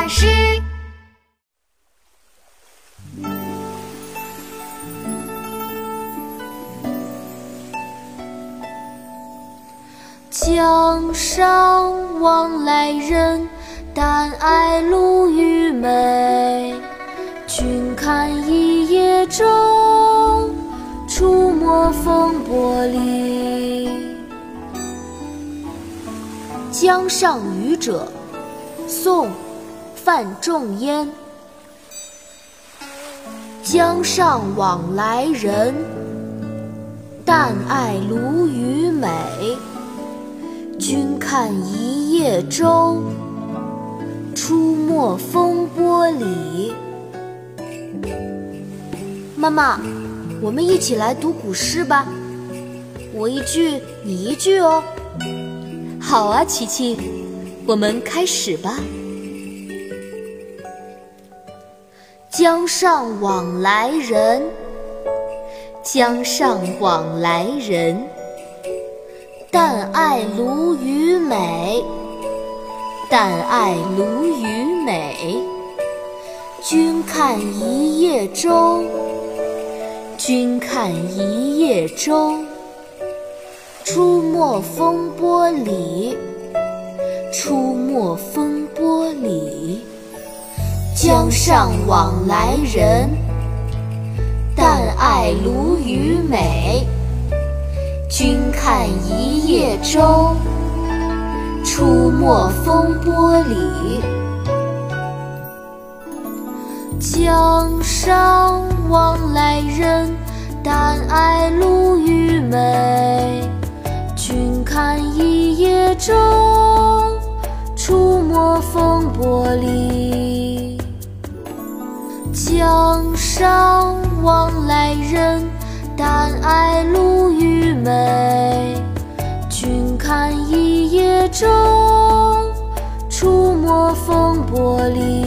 老师。江上往来人，但爱鲈鱼美。君看一叶舟，出没风波里。《江上渔者》宋·范仲淹。江上往来人，但爱鲈鱼美。君看一叶舟，出没风波里。妈妈，我们一起来读古诗吧，我一句你一句哦。好啊，琪琪，我们开始吧。江上往来人，江上往来人，但爱鲈鱼美，但爱鲈鱼美。君看一叶舟，君看一叶舟。出没风波里，出没风波里。江上往来人，但爱鲈鱼美。君看一叶舟，出没风波里。江上往来人，但爱鲈鱼美。君看一叶舟，出没风波里。江上往来人，但爱鲈鱼美。君看一叶舟，出没风波里。